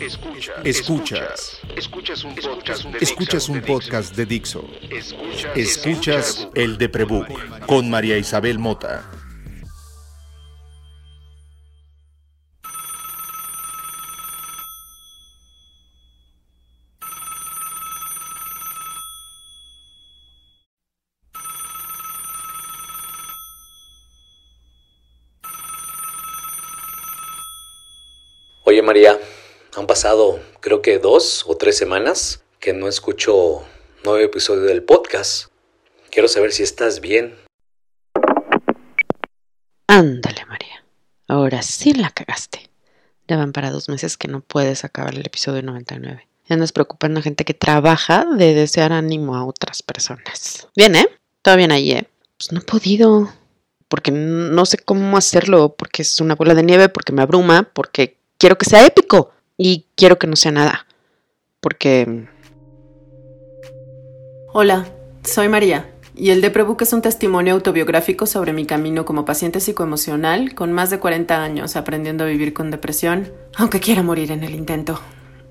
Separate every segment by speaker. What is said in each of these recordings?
Speaker 1: Escuchas. Escuchas. Escuchas un podcast de, Escuchas un podcast de Dixo. Escuchas el de Prebook con María Isabel Mota.
Speaker 2: Oye María, han pasado creo que dos o tres semanas que no escucho nuevo episodio del podcast. Quiero saber si estás bien.
Speaker 3: Ándale María, ahora sí la cagaste. Ya van para dos meses que no puedes acabar el episodio 99. Y andas preocupando a gente que trabaja de desear ánimo a otras personas. Bien, ¿eh? Todo bien ahí, ¿eh? Pues no he podido. Porque no sé cómo hacerlo, porque es una bola de nieve, porque me abruma, porque quiero que sea épico y quiero que no sea nada. Porque...
Speaker 4: Hola, soy María y el de Prebook es un testimonio autobiográfico sobre mi camino como paciente psicoemocional con más de 40 años aprendiendo a vivir con depresión, aunque quiera morir en el intento.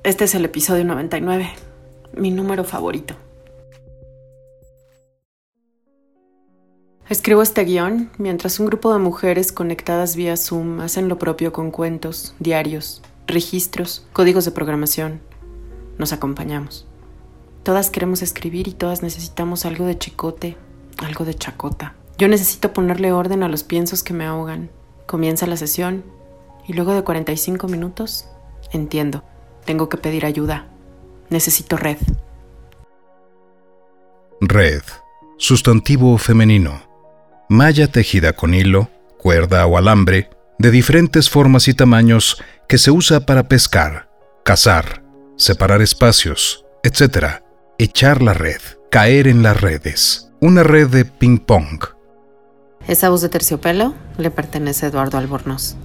Speaker 4: Este es el episodio 99, mi número favorito. Escribo este guion mientras un grupo de mujeres conectadas vía Zoom hacen lo propio con cuentos, diarios, registros, códigos de programación. Nos acompañamos. Todas queremos escribir y todas necesitamos algo de chicote, algo de chacota. Yo necesito ponerle orden a los piensos que me ahogan. Comienza la sesión y luego de 45 minutos, entiendo, tengo que pedir ayuda. Necesito red.
Speaker 1: Red. Sustantivo femenino malla tejida con hilo, cuerda o alambre, de diferentes formas y tamaños que se usa para pescar, cazar, separar espacios, etc. Echar la red, caer en las redes. Una red de ping-pong.
Speaker 3: Esa voz de terciopelo le pertenece a Eduardo Albornoz.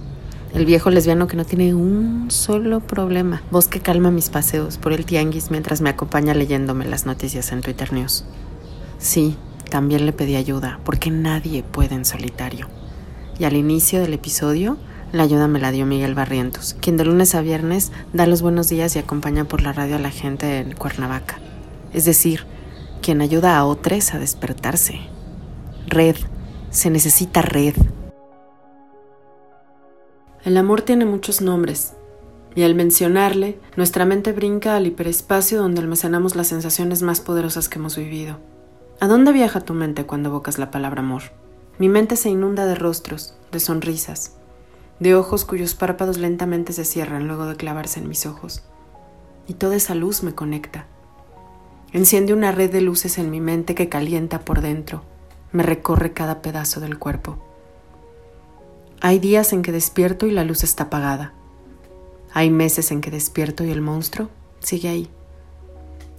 Speaker 3: El viejo lesbiano que no tiene un solo problema. Voz que calma mis paseos por el tianguis mientras me acompaña leyéndome las noticias en Twitter News. Sí, también le pedí ayuda, porque nadie puede en solitario. Y al inicio del episodio, la ayuda me la dio Miguel Barrientos, quien de lunes a viernes da los buenos días y acompaña por la radio a la gente en Cuernavaca. Es decir, quien ayuda a otros a despertarse. Red. Se necesita red.
Speaker 4: El amor tiene muchos nombres, y al mencionarle, nuestra mente brinca al hiperespacio donde almacenamos las sensaciones más poderosas que hemos vivido. ¿A dónde viaja tu mente cuando evocas la palabra amor? Mi mente se inunda de rostros, de sonrisas, de ojos cuyos párpados lentamente se cierran luego de clavarse en mis ojos. Y toda esa luz me conecta. Enciende una red de luces en mi mente que calienta por dentro, me recorre cada pedazo del cuerpo. Hay días en que despierto y la luz está apagada. Hay meses en que despierto y el monstruo sigue ahí.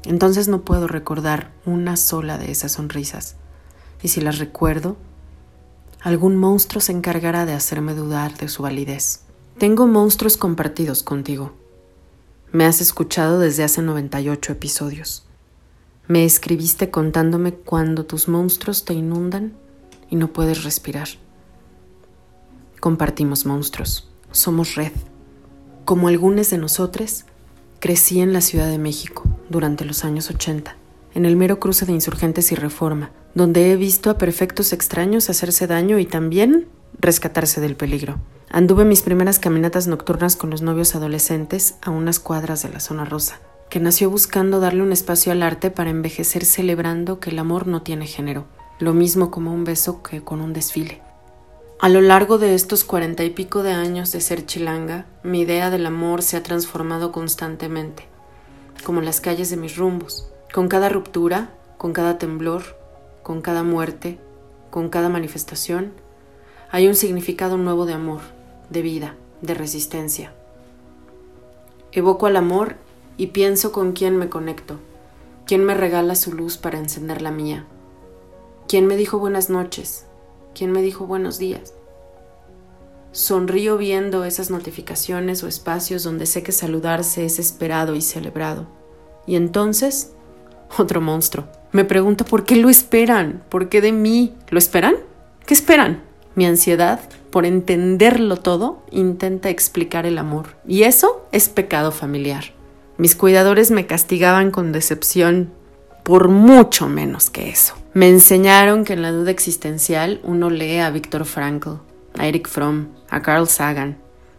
Speaker 4: Entonces no puedo recordar una sola de esas sonrisas. Y si las recuerdo, algún monstruo se encargará de hacerme dudar de su validez. Tengo monstruos compartidos contigo. Me has escuchado desde hace 98 episodios. Me escribiste contándome cuando tus monstruos te inundan y no puedes respirar. Compartimos monstruos. Somos red. Como algunos de nosotros, crecí en la Ciudad de México durante los años 80, en el mero cruce de insurgentes y reforma, donde he visto a perfectos extraños hacerse daño y también rescatarse del peligro. Anduve mis primeras caminatas nocturnas con los novios adolescentes a unas cuadras de la zona rosa, que nació buscando darle un espacio al arte para envejecer celebrando que el amor no tiene género, lo mismo como un beso que con un desfile. A lo largo de estos cuarenta y pico de años de ser chilanga, mi idea del amor se ha transformado constantemente como las calles de mis rumbos. Con cada ruptura, con cada temblor, con cada muerte, con cada manifestación, hay un significado nuevo de amor, de vida, de resistencia. Evoco al amor y pienso con quién me conecto, quién me regala su luz para encender la mía, quién me dijo buenas noches, quién me dijo buenos días. Sonrío viendo esas notificaciones o espacios donde sé que saludarse es esperado y celebrado. Y entonces, otro monstruo. Me pregunto por qué lo esperan, por qué de mí. ¿Lo esperan? ¿Qué esperan? ¿Mi ansiedad? por entenderlo todo, intenta explicar el amor. Y eso es pecado familiar. Mis cuidadores me castigaban con decepción por mucho menos que eso. Me enseñaron que en la duda existencial uno lee a Viktor Frankl, a Eric Fromm, a Carl Sagan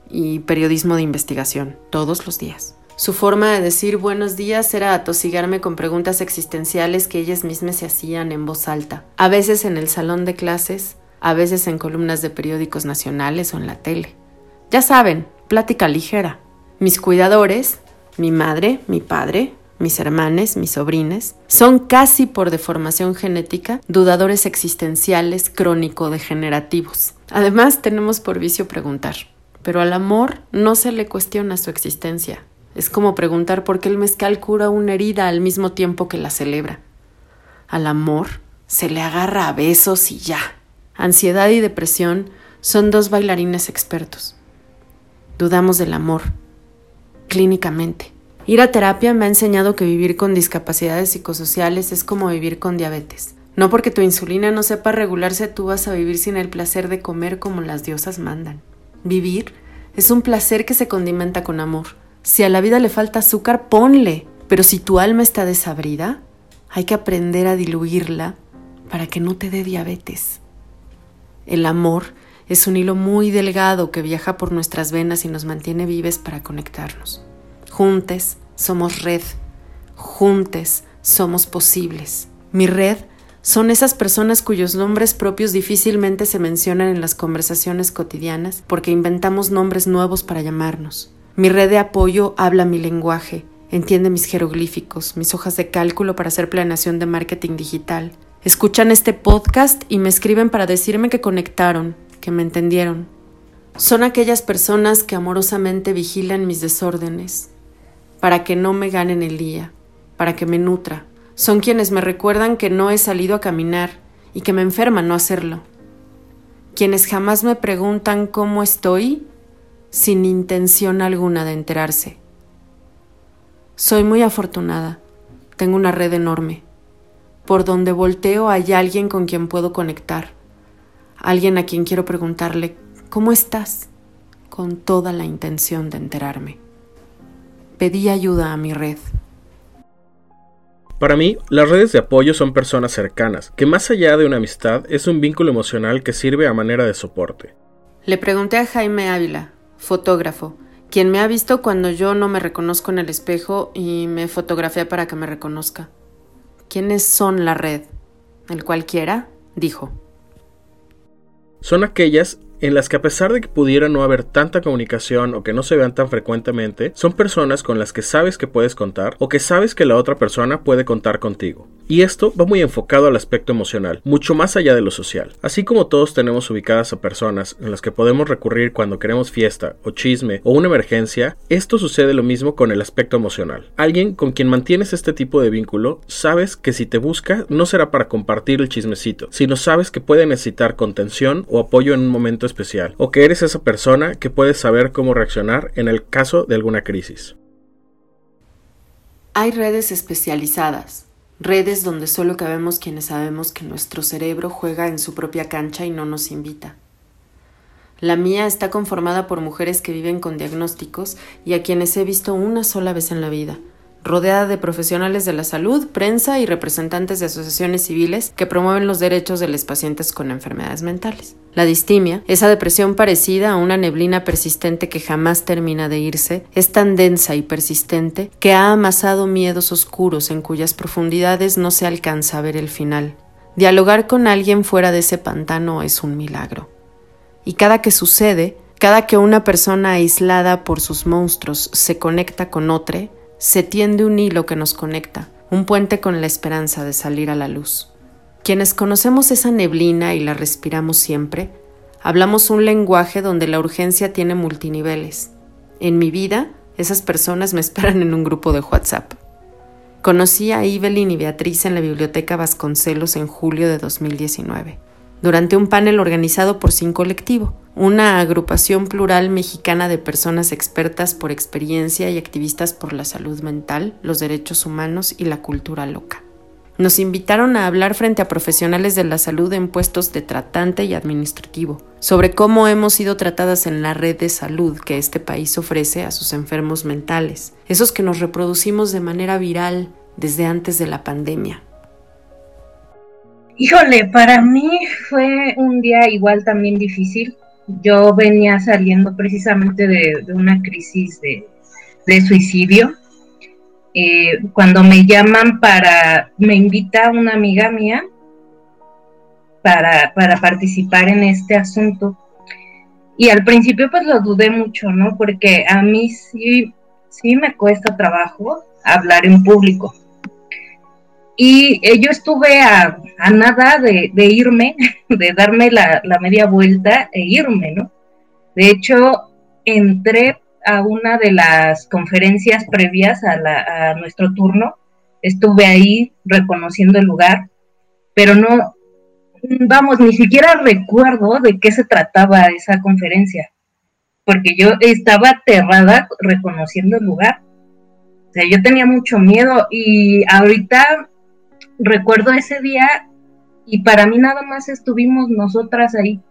Speaker 4: y periodismo de investigación todos los días. Su forma de decir buenos días era atosigarme con preguntas existenciales que ellas mismas se hacían en voz alta, a veces en el salón de clases, a veces en columnas de periódicos nacionales o en la tele. Ya saben, plática ligera. Mis cuidadores, mi madre, mi padre, mis hermanes, mis sobrines, son casi por deformación genética dudadores existenciales crónico-degenerativos. Además, tenemos por vicio preguntar, pero al amor no se le cuestiona su existencia, es como preguntar por qué el mezcal cura una herida al mismo tiempo que la celebra. Al amor se le agarra a besos y ya. Ansiedad y depresión son dos bailarines expertos. Dudamos del amor, clínicamente. Ir a terapia me ha enseñado que vivir con discapacidades psicosociales es como vivir con diabetes. No porque tu insulina no sepa regularse, tú vas a vivir sin el placer de comer como las diosas mandan. Vivir es un placer que se condimenta con amor si a la vida le falta azúcar, ponle. Pero si tu alma está desabrida, hay que aprender a diluirla para que no te dé diabetes. El amor es un hilo muy delgado que viaja por nuestras venas y nos mantiene vives para conectarnos. Juntes somos red. Juntes somos posibles. Mi red son esas personas cuyos nombres propios difícilmente se mencionan en las conversaciones cotidianas porque inventamos nombres nuevos para llamarnos. Mi red de apoyo habla mi lenguaje, entiende mis jeroglíficos, mis hojas de cálculo para hacer planeación de marketing digital. Escuchan este podcast y me escriben para decirme que conectaron, que me entendieron. Son aquellas personas que amorosamente vigilan mis desórdenes, para que no me ganen el día, para que me nutra. Son quienes me recuerdan que no he salido a caminar y que me enferma no hacerlo. Quienes jamás me preguntan cómo estoy sin intención alguna de enterarse. Soy muy afortunada. Tengo una red enorme. Por donde volteo hay alguien con quien puedo conectar. Alguien a quien quiero preguntarle, ¿cómo estás? Con toda la intención de enterarme. Pedí ayuda a mi red.
Speaker 5: Para mí, las redes de apoyo son personas cercanas, que más allá de una amistad es un vínculo emocional que sirve a manera de soporte.
Speaker 4: Le pregunté a Jaime Ávila, fotógrafo, quien me ha visto cuando yo no me reconozco en el espejo y me fotografía para que me reconozca. ¿Quiénes son la red? El cualquiera, dijo.
Speaker 5: Son aquellas en las que a pesar de que pudiera no haber tanta comunicación o que no se vean tan frecuentemente, son personas con las que sabes que puedes contar o que sabes que la otra persona puede contar contigo. Y esto va muy enfocado al aspecto emocional, mucho más allá de lo social. Así como todos tenemos ubicadas a personas en las que podemos recurrir cuando queremos fiesta o chisme o una emergencia, esto sucede lo mismo con el aspecto emocional. Alguien con quien mantienes este tipo de vínculo, sabes que si te busca no será para compartir el chismecito, sino sabes que puede necesitar contención o apoyo en un momento especial, o que eres esa persona que puede saber cómo reaccionar en el caso de alguna crisis.
Speaker 4: Hay redes especializadas, redes donde solo cabemos quienes sabemos que nuestro cerebro juega en su propia cancha y no nos invita. La mía está conformada por mujeres que viven con diagnósticos y a quienes he visto una sola vez en la vida, rodeada de profesionales de la salud, prensa y representantes de asociaciones civiles que promueven los derechos de los pacientes con enfermedades mentales. La distimia, esa depresión parecida a una neblina persistente que jamás termina de irse, es tan densa y persistente que ha amasado miedos oscuros en cuyas profundidades no se alcanza a ver el final. Dialogar con alguien fuera de ese pantano es un milagro. Y cada que sucede, cada que una persona aislada por sus monstruos se conecta con otra, se tiende un hilo que nos conecta, un puente con la esperanza de salir a la luz. Quienes conocemos esa neblina y la respiramos siempre, hablamos un lenguaje donde la urgencia tiene multiniveles. En mi vida, esas personas me esperan en un grupo de WhatsApp. Conocí a Evelyn y Beatriz en la Biblioteca Vasconcelos en julio de 2019 durante un panel organizado por Sin Colectivo, una agrupación plural mexicana de personas expertas por experiencia y activistas por la salud mental, los derechos humanos y la cultura loca. Nos invitaron a hablar frente a profesionales de la salud en puestos de tratante y administrativo, sobre cómo hemos sido tratadas en la red de salud que este país ofrece a sus enfermos mentales, esos que nos reproducimos de manera viral desde antes de la pandemia.
Speaker 6: Híjole, para mí fue un día igual también difícil. Yo venía saliendo precisamente de, una crisis de, suicidio eh, cuando me llaman para, me invita una amiga mía para, para participar en este asunto. Y al principio pues lo dudé mucho, ¿no? Porque a mí sí, sí me cuesta trabajo hablar en público. Y eh, yo estuve a, nada de, irme, de darme la, la, media vuelta e irme, ¿no? De hecho, entré a una de las conferencias previas a, nuestro turno. Estuve ahí reconociendo el lugar, pero no, vamos, ni siquiera recuerdo de qué se trataba esa conferencia, porque yo estaba aterrada reconociendo el lugar. O sea, yo tenía mucho miedo y ahorita recuerdo ese día y para mí nada más estuvimos nosotras ahí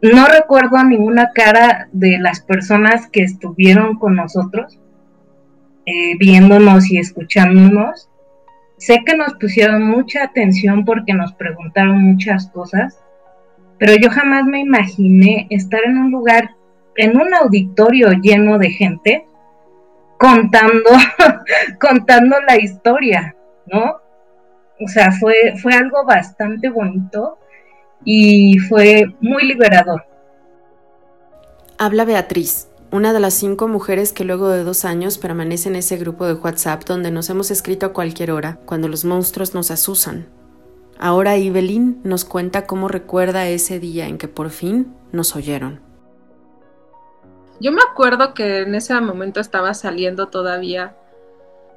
Speaker 6: no recuerdo ninguna cara de las personas que estuvieron con nosotros, eh, viéndonos y escuchándonos. Sé que nos pusieron mucha atención porque nos preguntaron muchas cosas, pero yo jamás me imaginé estar en un lugar, en un auditorio lleno de gente, contando, contando la historia, ¿no? O sea, fue, fue algo bastante bonito y fue muy liberador.
Speaker 4: Habla Beatriz, una de las cinco mujeres que luego de dos años permanece en ese grupo de WhatsApp donde nos hemos escrito a cualquier hora cuando los monstruos nos asusan. Ahora Evelyn nos cuenta cómo recuerda ese día en que por fin nos oyeron.
Speaker 7: Yo me acuerdo que en ese momento estaba saliendo todavía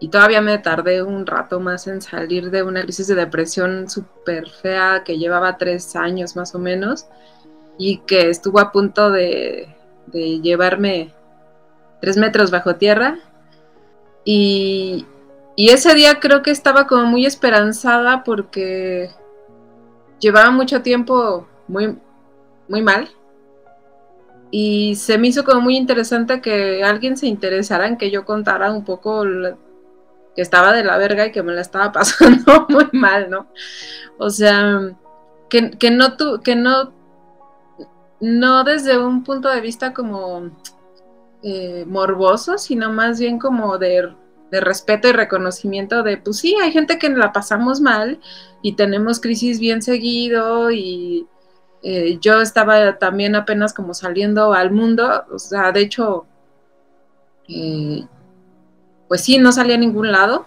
Speaker 7: y todavía me tardé un rato más en salir de una crisis de depresión súper fea que llevaba tres años más o menos y que estuvo a punto de, llevarme tres metros bajo tierra. Y, ese día creo que estaba como muy esperanzada porque llevaba mucho tiempo muy, muy mal. Y se me hizo como muy interesante que alguien se interesara en que yo contara un poco que estaba de la verga y que me la estaba pasando muy mal, ¿no? O sea, que, no tu, que no, no desde un punto de vista como eh, morboso, sino más bien como de, respeto y reconocimiento de, pues sí, hay gente que la pasamos mal y tenemos crisis bien seguido y eh, yo estaba también apenas como saliendo al mundo, o sea, de hecho, eh, pues sí, no salía a ningún lado.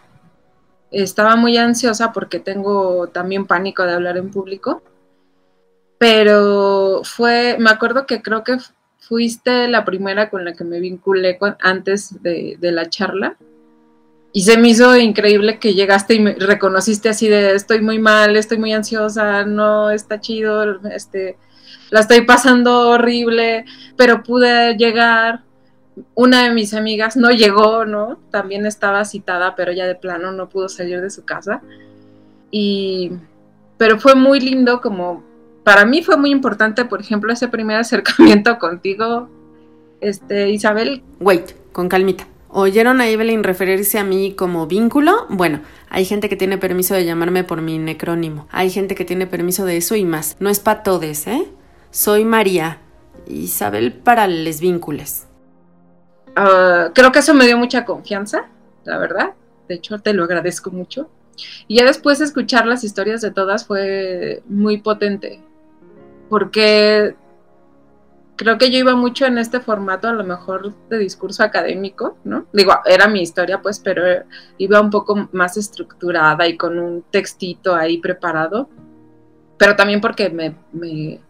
Speaker 7: Estaba muy ansiosa porque tengo también pánico de hablar en público. Pero fue, me acuerdo que creo que fuiste la primera con la que me vinculé antes de, la charla. Y se me hizo increíble que llegaste y me reconociste así de estoy muy mal, estoy muy ansiosa, no está chido, este, la estoy pasando horrible, pero pude llegar una de mis amigas no llegó, ¿no? También estaba citada, pero ya de plano no pudo salir de su casa. Y, pero fue muy lindo como, para mí fue muy importante, por ejemplo, ese primer acercamiento contigo, este, Isabel.
Speaker 4: Wait, con calmita. ¿Oyeron a Evelyn referirse a mí como vínculo? Bueno, hay gente que tiene permiso de llamarme por mi necrónimo. Hay gente que tiene permiso de eso y más. No es para todes, ¿eh? Soy María. Isabel para les vínculos.
Speaker 7: Ah, creo que eso me dio mucha confianza, la verdad. De hecho, te lo agradezco mucho. Y ya después de escuchar las historias de todas fue muy potente, porque creo que yo iba mucho en este formato, a lo mejor de discurso académico, ¿no? Digo, era mi historia, pues, pero iba un poco más estructurada y con un textito ahí preparado, pero también porque me, me,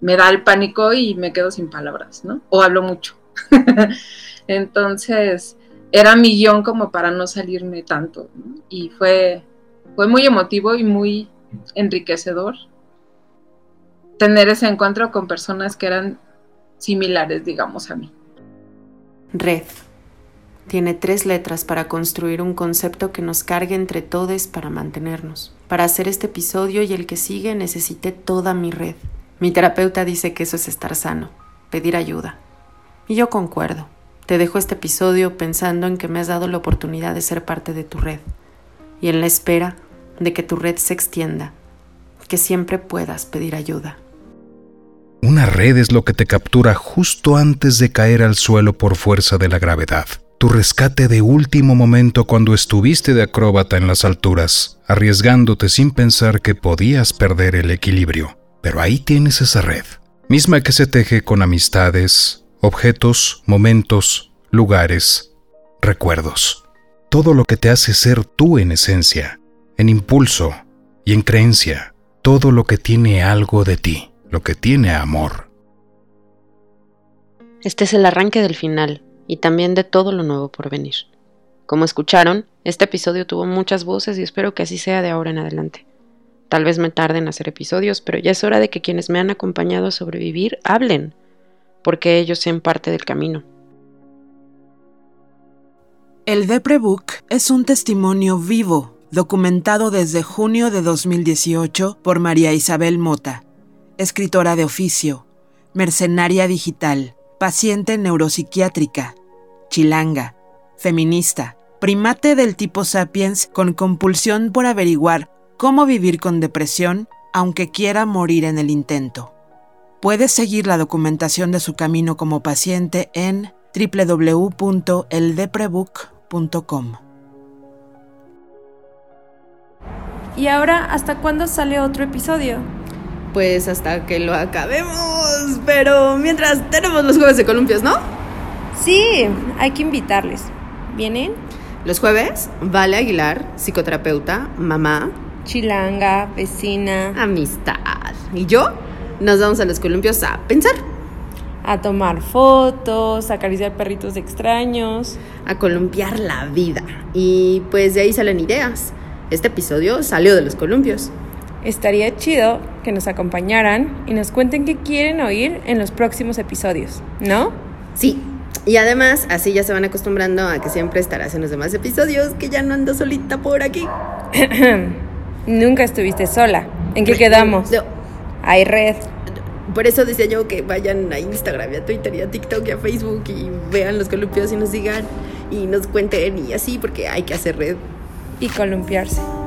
Speaker 7: me da el pánico y me quedo sin palabras, ¿no? O hablo mucho. Entonces, era mi guion como para no salirme tanto. Y fue, fue muy emotivo y muy enriquecedor tener ese encuentro con personas que eran similares, digamos, a mí.
Speaker 4: Red.
Speaker 8: Tiene tres letras para construir un concepto que nos cargue entre todos para mantenernos. Para hacer este episodio y el que sigue necesité toda mi red. Mi terapeuta dice que eso es estar sano, pedir ayuda. Y yo concuerdo. Te dejo este episodio pensando en que me has dado la oportunidad de ser parte de tu red y en la espera de que tu red se extienda, que siempre puedas pedir ayuda.
Speaker 1: Una red es lo que te captura justo antes de caer al suelo por fuerza de la gravedad. Tu rescate de último momento cuando estuviste de acróbata en las alturas, arriesgándote sin pensar que podías perder el equilibrio. Pero ahí tienes esa red, misma que se teje con amistades, objetos, momentos, lugares, recuerdos. Todo lo que te hace ser tú en esencia, en impulso y en creencia. Todo lo que tiene algo de ti, lo que tiene amor.
Speaker 4: Este es el arranque del final y también de todo lo nuevo por venir. Como escucharon, este episodio tuvo muchas voces y espero que así sea de ahora en adelante. Tal vez me tarde en hacer episodios, pero ya es hora de que quienes me han acompañado a sobrevivir hablen porque ellos sean parte del camino.
Speaker 9: El Deprebook es un testimonio vivo, documentado desde junio de 2018 por María Isabel Mota, escritora de oficio, mercenaria digital, paciente neuropsiquiátrica, chilanga, feminista, primate del tipo sapiens con compulsión por averiguar cómo vivir con depresión aunque quiera morir en el intento. Puedes seguir la documentación de su camino como paciente en www.eldeprebook.com.
Speaker 10: ¿Y ahora hasta cuándo sale otro episodio?
Speaker 4: Pues hasta que lo acabemos, pero mientras tenemos los jueves de columpios, ¿no?
Speaker 10: Sí, hay que invitarles. ¿Vienen?
Speaker 4: Los jueves, Vale Aguilar, psicoterapeuta, mamá,
Speaker 10: chilanga, vecina,
Speaker 4: amistad. ¿Y yo? Nos vamos a los columpios a pensar.
Speaker 10: A tomar fotos, a acariciar perritos extraños.
Speaker 4: A columpiar la vida. Y pues de ahí salen ideas. Este episodio salió de los columpios.
Speaker 10: Estaría chido que nos acompañaran y nos cuenten qué quieren oír en los próximos episodios, ¿no?
Speaker 4: Sí. Y además, así ya se van acostumbrando a que siempre estarás en los demás episodios, que ya no ando solita por aquí.
Speaker 10: Nunca estuviste sola. ¿En qué quedamos? Hay red.
Speaker 4: Por eso decía yo que vayan a Instagram, a Twitter y a TikTok y a Facebook y vean los columpios y nos sigan y nos cuenten y así, porque hay que hacer red.
Speaker 10: Y columpiarse.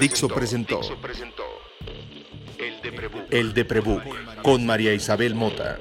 Speaker 11: Dixo presentó El de Prebook con María Isabel Mota.